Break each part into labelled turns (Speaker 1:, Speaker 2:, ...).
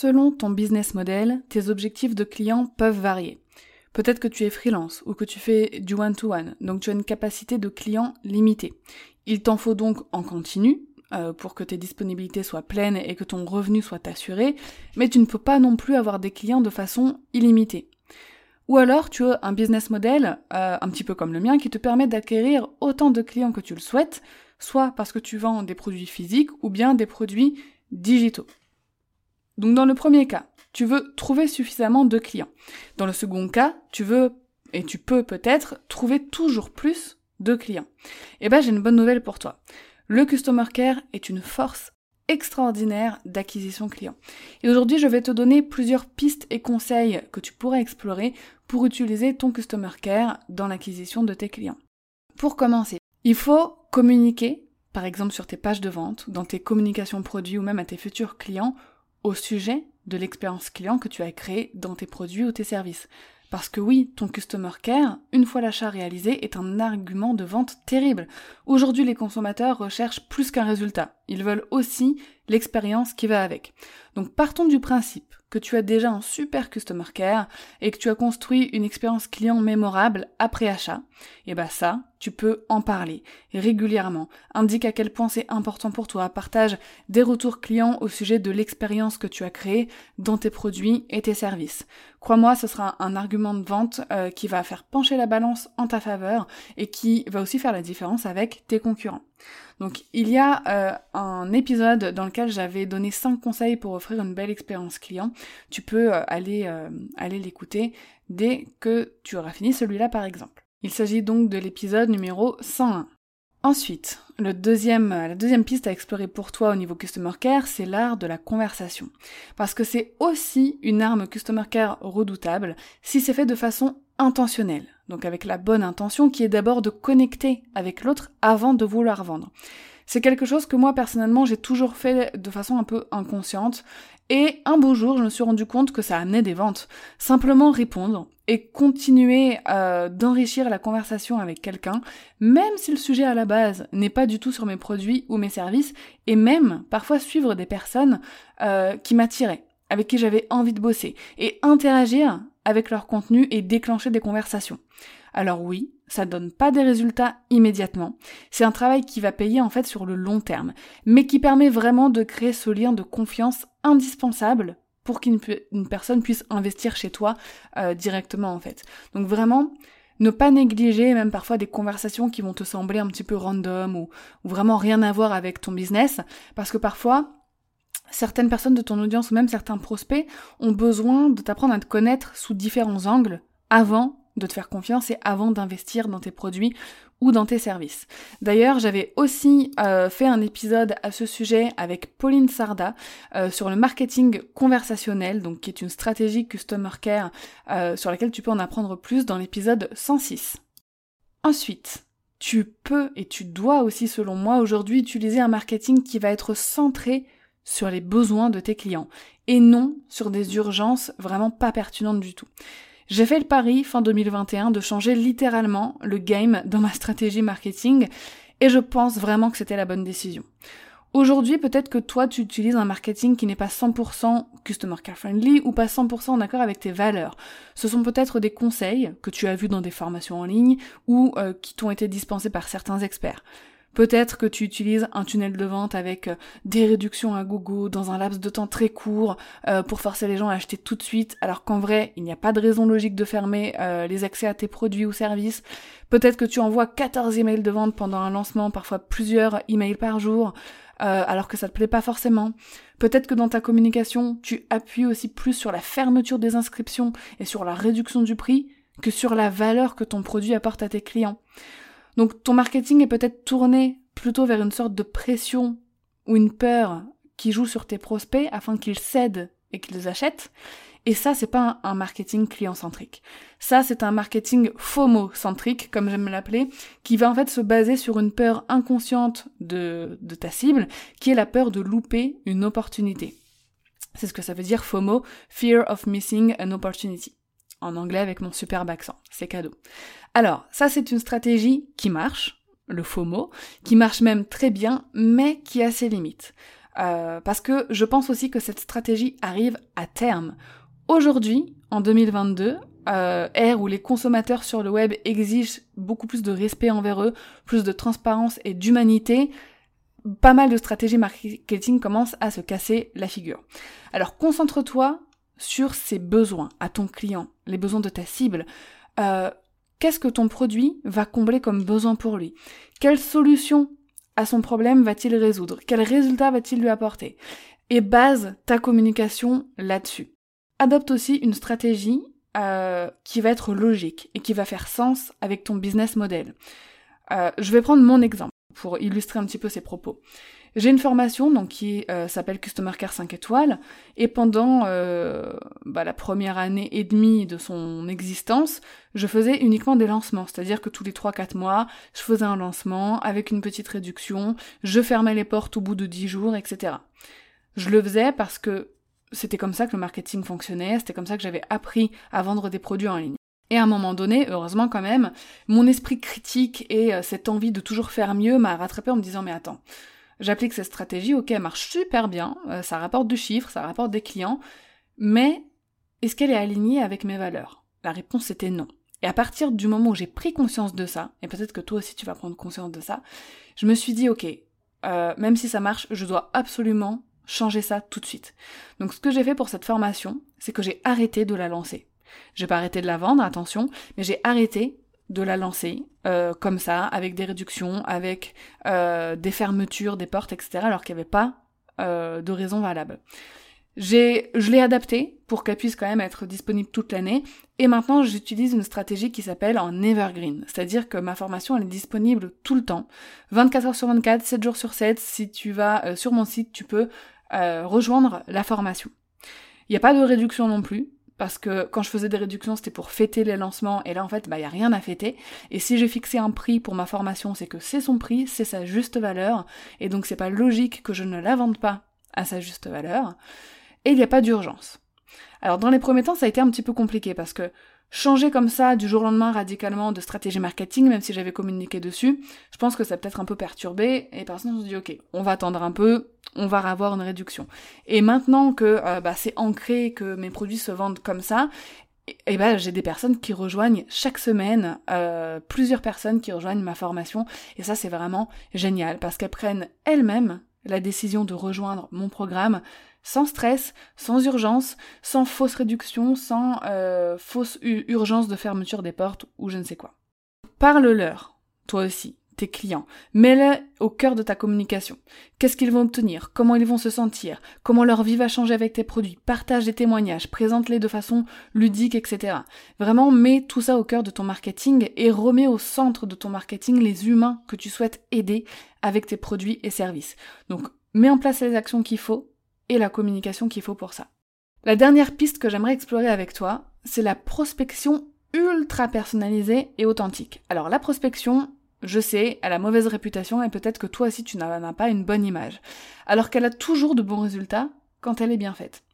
Speaker 1: Selon ton business model, tes objectifs de clients peuvent varier. Peut-être que tu es freelance ou que tu fais du one-to-one, donc tu as une capacité de client limitée. Il t'en faut donc en continu euh, pour que tes disponibilités soient pleines et que ton revenu soit assuré, mais tu ne peux pas non plus avoir des clients de façon illimitée. Ou alors tu as un business model, euh, un petit peu comme le mien, qui te permet d'acquérir autant de clients que tu le souhaites, soit parce que tu vends des produits physiques ou bien des produits digitaux. Donc dans le premier cas, tu veux trouver suffisamment de clients. Dans le second cas, tu veux et tu peux peut-être trouver toujours plus de clients. Eh ben j'ai une bonne nouvelle pour toi. Le Customer Care est une force extraordinaire d'acquisition client. Et aujourd'hui, je vais te donner plusieurs pistes et conseils que tu pourrais explorer pour utiliser ton Customer Care dans l'acquisition de tes clients. Pour commencer, il faut communiquer, par exemple sur tes pages de vente, dans tes communications produits ou même à tes futurs clients, au sujet de l'expérience client que tu as créée dans tes produits ou tes services. Parce que oui, ton customer care, une fois l'achat réalisé, est un argument de vente terrible. Aujourd'hui, les consommateurs recherchent plus qu'un résultat. Ils veulent aussi l'expérience qui va avec. Donc partons du principe que tu as déjà un super customer care et que tu as construit une expérience client mémorable après achat. Et bah ça, tu peux en parler régulièrement. Indique à quel point c'est important pour toi. Partage des retours clients au sujet de l'expérience que tu as créée dans tes produits et tes services. Crois-moi, ce sera un argument de vente euh, qui va faire pencher la balance en ta faveur et qui va aussi faire la différence avec tes concurrents. Donc il y a euh, un épisode dans lequel j'avais donné 5 conseils pour offrir une belle expérience client. Tu peux euh, aller, aller l'écouter dès que tu auras fini celui-là par exemple. Il s'agit donc de l'épisode numéro 101. Ensuite, la deuxième piste à explorer pour toi au niveau Customer Care, c'est l'art de la conversation. Parce que c'est aussi une arme Customer Care redoutable si c'est fait de façon intentionnelle. Donc avec la bonne intention qui est d'abord de connecter avec l'autre avant de vouloir vendre. C'est quelque chose que moi personnellement j'ai toujours fait de façon un peu inconsciente et un beau jour je me suis rendu compte que ça amenait des ventes. Simplement répondre et continuer euh, d'enrichir la conversation avec quelqu'un, même si le sujet à la base n'est pas du tout sur mes produits ou mes services, et même parfois suivre des personnes euh, qui m'attiraient, avec qui j'avais envie de bosser, et interagir avec leur contenu et déclencher des conversations. Alors oui, ça donne pas des résultats immédiatement. C'est un travail qui va payer en fait sur le long terme, mais qui permet vraiment de créer ce lien de confiance indispensable pour qu'une personne puisse investir chez toi euh, directement en fait. Donc vraiment, ne pas négliger même parfois des conversations qui vont te sembler un petit peu random ou, ou vraiment rien à voir avec ton business, parce que parfois, certaines personnes de ton audience ou même certains prospects ont besoin de t'apprendre à te connaître sous différents angles avant de te faire confiance et avant d'investir dans tes produits ou dans tes services. D'ailleurs, j'avais aussi euh, fait un épisode à ce sujet avec Pauline Sarda euh, sur le marketing conversationnel, donc qui est une stratégie customer care euh, sur laquelle tu peux en apprendre plus dans l'épisode 106. Ensuite, tu peux et tu dois aussi, selon moi, aujourd'hui utiliser un marketing qui va être centré sur les besoins de tes clients et non sur des urgences vraiment pas pertinentes du tout. J'ai fait le pari fin 2021 de changer littéralement le game dans ma stratégie marketing et je pense vraiment que c'était la bonne décision. Aujourd'hui, peut-être que toi, tu utilises un marketing qui n'est pas 100% customer care friendly ou pas 100% en accord avec tes valeurs. Ce sont peut-être des conseils que tu as vus dans des formations en ligne ou euh, qui t'ont été dispensés par certains experts. Peut-être que tu utilises un tunnel de vente avec euh, des réductions à gogo dans un laps de temps très court euh, pour forcer les gens à acheter tout de suite, alors qu'en vrai, il n'y a pas de raison logique de fermer euh, les accès à tes produits ou services. Peut-être que tu envoies 14 emails de vente pendant un lancement, parfois plusieurs emails par jour, alors que ça te plaît pas forcément. Peut-être que dans ta communication, tu appuies aussi plus sur la fermeture des inscriptions et sur la réduction du prix que sur la valeur que ton produit apporte à tes clients. Donc ton marketing est peut-être tourné plutôt vers une sorte de pression ou une peur qui joue sur tes prospects afin qu'ils cèdent et qu'ils achètent. Et ça, c'est pas un marketing client-centrique. Ça, c'est un marketing FOMO-centrique, comme j'aime l'appeler, qui va en fait se baser sur une peur inconsciente de, de ta cible, qui est la peur de louper une opportunité. C'est ce que ça veut dire FOMO, Fear of Missing an Opportunity. En anglais avec mon superbe accent. C'est cadeau. Alors, ça c'est une stratégie qui marche, le FOMO, qui marche même très bien, mais qui a ses limites. Euh, parce que je pense aussi que cette stratégie arrive à terme. Aujourd'hui, en 2022, euh, ère où les consommateurs sur le web exigent beaucoup plus de respect envers eux, plus de transparence et d'humanité, pas mal de stratégies marketing commencent à se casser la figure. Alors concentre-toi sur ses besoins à ton client, les besoins de ta cible. Euh, qu'est-ce que ton produit va combler comme besoin pour lui? Quelle solution à son problème va-t-il résoudre? Quel résultat va-t-il lui apporter? Et base ta communication là-dessus adopte aussi une stratégie euh, qui va être logique et qui va faire sens avec ton business model. Euh, je vais prendre mon exemple pour illustrer un petit peu ces propos. J'ai une formation donc qui euh, s'appelle Customer Care 5 étoiles et pendant bah, la première année et demie de son existence, je faisais uniquement des lancements, c'est-à-dire que tous les 3-4 mois, je faisais un lancement avec une petite réduction, je fermais les portes au bout de 10 jours, etc. Je le faisais parce que c'était comme ça que le marketing fonctionnait, c'était comme ça que j'avais appris à vendre des produits en ligne. Et à un moment donné, heureusement quand même, mon esprit critique et euh, cette envie de toujours faire mieux m'a rattrapé en me disant mais attends, j'applique cette stratégie, ok, elle marche super bien, euh, ça rapporte du chiffre, ça rapporte des clients, mais est-ce qu'elle est alignée avec mes valeurs? La réponse était non. Et à partir du moment où j'ai pris conscience de ça, et peut-être que toi aussi tu vas prendre conscience de ça, je me suis dit ok, euh, même si ça marche, je dois absolument changer ça tout de suite. Donc ce que j'ai fait pour cette formation, c'est que j'ai arrêté de la lancer. J'ai pas arrêté de la vendre, attention, mais j'ai arrêté de la lancer euh, comme ça, avec des réductions, avec euh, des fermetures, des portes, etc., alors qu'il n'y avait pas euh, de raison valable. J'ai, je l'ai adapté pour qu'elle puisse quand même être disponible toute l'année. Et maintenant, j'utilise une stratégie qui s'appelle en evergreen. C'est-à-dire que ma formation, elle est disponible tout le temps. 24 heures sur 24, 7 jours sur 7. Si tu vas sur mon site, tu peux rejoindre la formation. Il n'y a pas de réduction non plus, parce que quand je faisais des réductions, c'était pour fêter les lancements, et là en fait, bah, il n'y a rien à fêter. Et si j'ai fixé un prix pour ma formation, c'est que c'est son prix, c'est sa juste valeur, et donc c'est pas logique que je ne la vende pas à sa juste valeur. Et il n'y a pas d'urgence. Alors dans les premiers temps, ça a été un petit peu compliqué, parce que changer comme ça du jour au lendemain radicalement de stratégie marketing, même si j'avais communiqué dessus, je pense que ça peut-être un peu perturbé et personne se dit ok, on va attendre un peu, on va avoir une réduction. Et maintenant que euh, bah, c'est ancré que mes produits se vendent comme ça, et, eh ben j'ai des personnes qui rejoignent chaque semaine, euh, plusieurs personnes qui rejoignent ma formation et ça c'est vraiment génial parce qu'elles prennent elles-mêmes la décision de rejoindre mon programme sans stress, sans urgence, sans fausse réduction, sans euh, fausse urgence de fermeture des portes ou je ne sais quoi. Parle-leur, toi aussi, tes clients. Mets-les au cœur de ta communication. Qu'est-ce qu'ils vont obtenir? Comment ils vont se sentir? Comment leur vie va changer avec tes produits? Partage des témoignages, présente-les de façon ludique, etc. Vraiment, mets tout ça au cœur de ton marketing et remets au centre de ton marketing les humains que tu souhaites aider avec tes produits et services. Donc, mets en place les actions qu'il faut et la communication qu'il faut pour ça. La dernière piste que j'aimerais explorer avec toi, c'est la prospection ultra personnalisée et authentique. Alors la prospection, je sais, elle a mauvaise réputation et peut-être que toi aussi tu n'en as pas une bonne image. Alors qu'elle a toujours de bons résultats quand elle est bien faite.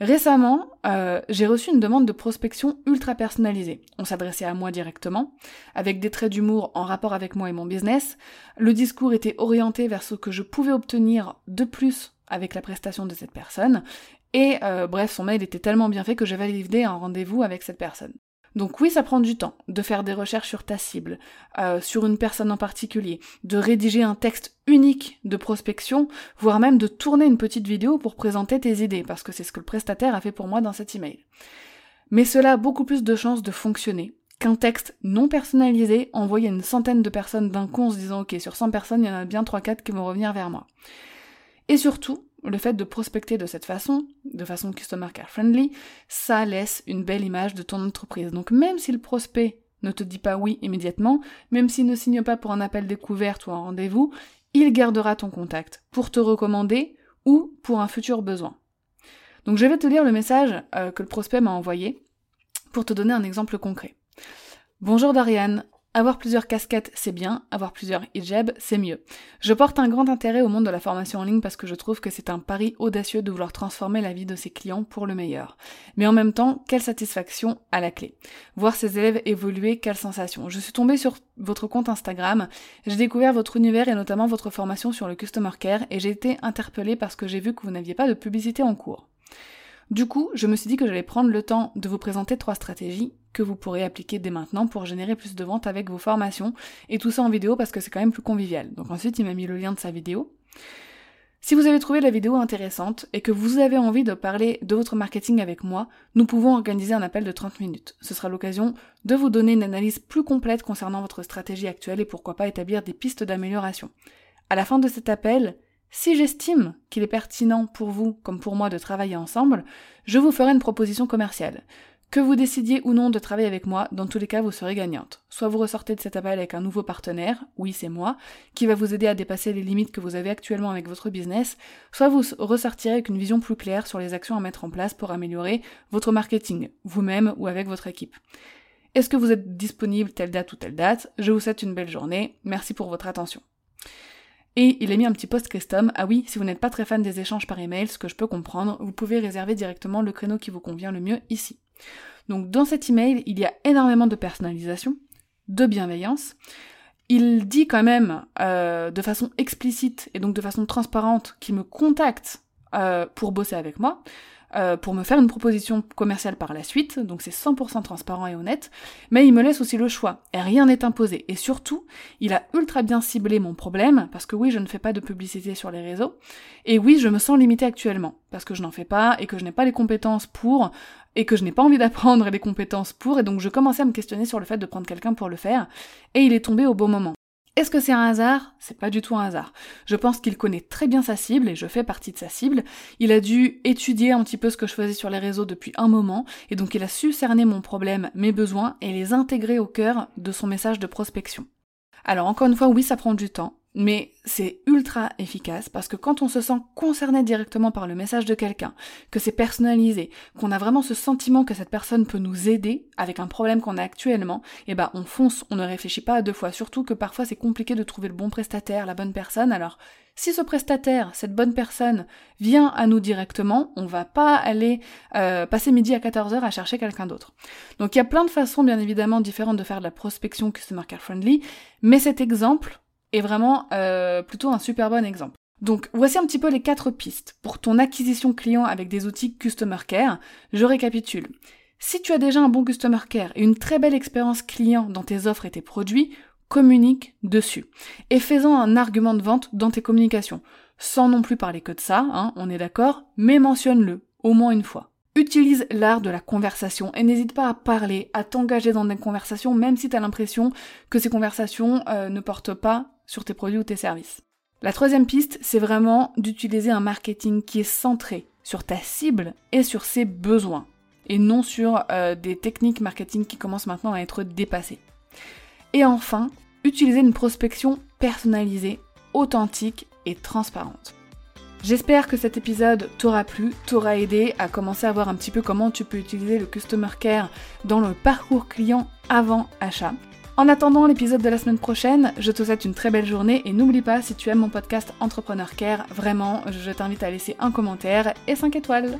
Speaker 1: Récemment, euh, j'ai reçu une demande de prospection ultra personnalisée. On s'adressait à moi directement, avec des traits d'humour en rapport avec moi et mon business. Le discours était orienté vers ce que je pouvais obtenir de plus avec la prestation de cette personne. Et euh, bref, son mail était tellement bien fait que j'ai validé un rendez-vous avec cette personne. Donc oui, ça prend du temps de faire des recherches sur ta cible, euh, sur une personne en particulier, de rédiger un texte unique de prospection, voire même de tourner une petite vidéo pour présenter tes idées, parce que c'est ce que le prestataire a fait pour moi dans cet email. Mais cela a beaucoup plus de chances de fonctionner qu'un texte non personnalisé envoyé à une centaine de personnes d'un coup en se disant ok sur 100 personnes il y en a bien 3-4 qui vont revenir vers moi. Et surtout, le fait de prospecter de cette façon, de façon customer care friendly, ça laisse une belle image de ton entreprise. Donc même si le prospect ne te dit pas oui immédiatement, même s'il ne signe pas pour un appel découverte ou un rendez-vous, il gardera ton contact pour te recommander ou pour un futur besoin. Donc je vais te lire le message euh, que le prospect m'a envoyé pour te donner un exemple concret. Bonjour Dariane, avoir plusieurs casquettes, c'est bien, avoir plusieurs hijabs, c'est mieux. Je porte un grand intérêt au monde de la formation en ligne parce que je trouve que c'est un pari audacieux de vouloir transformer la vie de ses clients pour le meilleur. Mais en même temps, quelle satisfaction à la clé. Voir ses élèves évoluer, quelle sensation. Je suis tombée sur votre compte Instagram, j'ai découvert votre univers et notamment votre formation sur le Customer Care et j'ai été interpellée parce que j'ai vu que vous n'aviez pas de publicité en cours. Du coup, je me suis dit que j'allais prendre le temps de vous présenter trois stratégies que vous pourrez appliquer dès maintenant pour générer plus de ventes avec vos formations, et tout ça en vidéo parce que c'est quand même plus convivial. Donc ensuite, il m'a mis le lien de sa vidéo. Si vous avez trouvé la vidéo intéressante et que vous avez envie de parler de votre marketing avec moi, nous pouvons organiser un appel de 30 minutes. Ce sera l'occasion de vous donner une analyse plus complète concernant votre stratégie actuelle et pourquoi pas établir des pistes d'amélioration. À la fin de cet appel, si j'estime qu'il est pertinent pour vous comme pour moi de travailler ensemble, je vous ferai une proposition commerciale. Que vous décidiez ou non de travailler avec moi, dans tous les cas, vous serez gagnante. Soit vous ressortez de cet appel avec un nouveau partenaire, oui c'est moi, qui va vous aider à dépasser les limites que vous avez actuellement avec votre business, soit vous ressortirez avec une vision plus claire sur les actions à mettre en place pour améliorer votre marketing, vous-même ou avec votre équipe. Est-ce que vous êtes disponible telle date ou telle date? Je vous souhaite une belle journée, merci pour votre attention. Et il a mis un petit post custom. Ah oui, si vous n'êtes pas très fan des échanges par email, ce que je peux comprendre, vous pouvez réserver directement le créneau qui vous convient le mieux ici. Donc dans cet email, il y a énormément de personnalisation, de bienveillance. Il dit quand même euh, de façon explicite et donc de façon transparente qu'il me contacte euh, pour bosser avec moi. Euh, pour me faire une proposition commerciale par la suite, donc c'est 100% transparent et honnête, mais il me laisse aussi le choix, et rien n'est imposé. Et surtout, il a ultra bien ciblé mon problème, parce que oui, je ne fais pas de publicité sur les réseaux, et oui, je me sens limitée actuellement, parce que je n'en fais pas, et que je n'ai pas les compétences pour, et que je n'ai pas envie d'apprendre les compétences pour, et donc je commençais à me questionner sur le fait de prendre quelqu'un pour le faire, et il est tombé au bon moment. Est-ce que c'est un hasard? C'est pas du tout un hasard. Je pense qu'il connaît très bien sa cible et je fais partie de sa cible. Il a dû étudier un petit peu ce que je faisais sur les réseaux depuis un moment et donc il a su cerner mon problème, mes besoins et les intégrer au cœur de son message de prospection. Alors encore une fois, oui, ça prend du temps. Mais c'est ultra efficace parce que quand on se sent concerné directement par le message de quelqu'un, que c'est personnalisé, qu'on a vraiment ce sentiment que cette personne peut nous aider avec un problème qu'on a actuellement, eh ben on fonce, on ne réfléchit pas à deux fois. Surtout que parfois c'est compliqué de trouver le bon prestataire, la bonne personne. Alors si ce prestataire, cette bonne personne, vient à nous directement, on va pas aller euh, passer midi à 14h à chercher quelqu'un d'autre. Donc il y a plein de façons bien évidemment différentes de faire de la prospection customer care friendly, mais cet exemple est vraiment euh, plutôt un super bon exemple. Donc voici un petit peu les quatre pistes pour ton acquisition client avec des outils Customer Care. Je récapitule. Si tu as déjà un bon Customer Care et une très belle expérience client dans tes offres et tes produits, communique dessus. Et fais-en un argument de vente dans tes communications. Sans non plus parler que de ça, hein, on est d'accord, mais mentionne-le, au moins une fois. Utilise l'art de la conversation et n'hésite pas à parler, à t'engager dans des conversations, même si tu as l'impression que ces conversations euh, ne portent pas sur tes produits ou tes services. La troisième piste, c'est vraiment d'utiliser un marketing qui est centré sur ta cible et sur ses besoins, et non sur euh, des techniques marketing qui commencent maintenant à être dépassées. Et enfin, utiliser une prospection personnalisée, authentique et transparente. J'espère que cet épisode t'aura plu, t'aura aidé à commencer à voir un petit peu comment tu peux utiliser le Customer Care dans le parcours client avant achat. En attendant l'épisode de la semaine prochaine, je te souhaite une très belle journée et n'oublie pas, si tu aimes mon podcast Entrepreneur Care, vraiment, je t'invite à laisser un commentaire et 5 étoiles.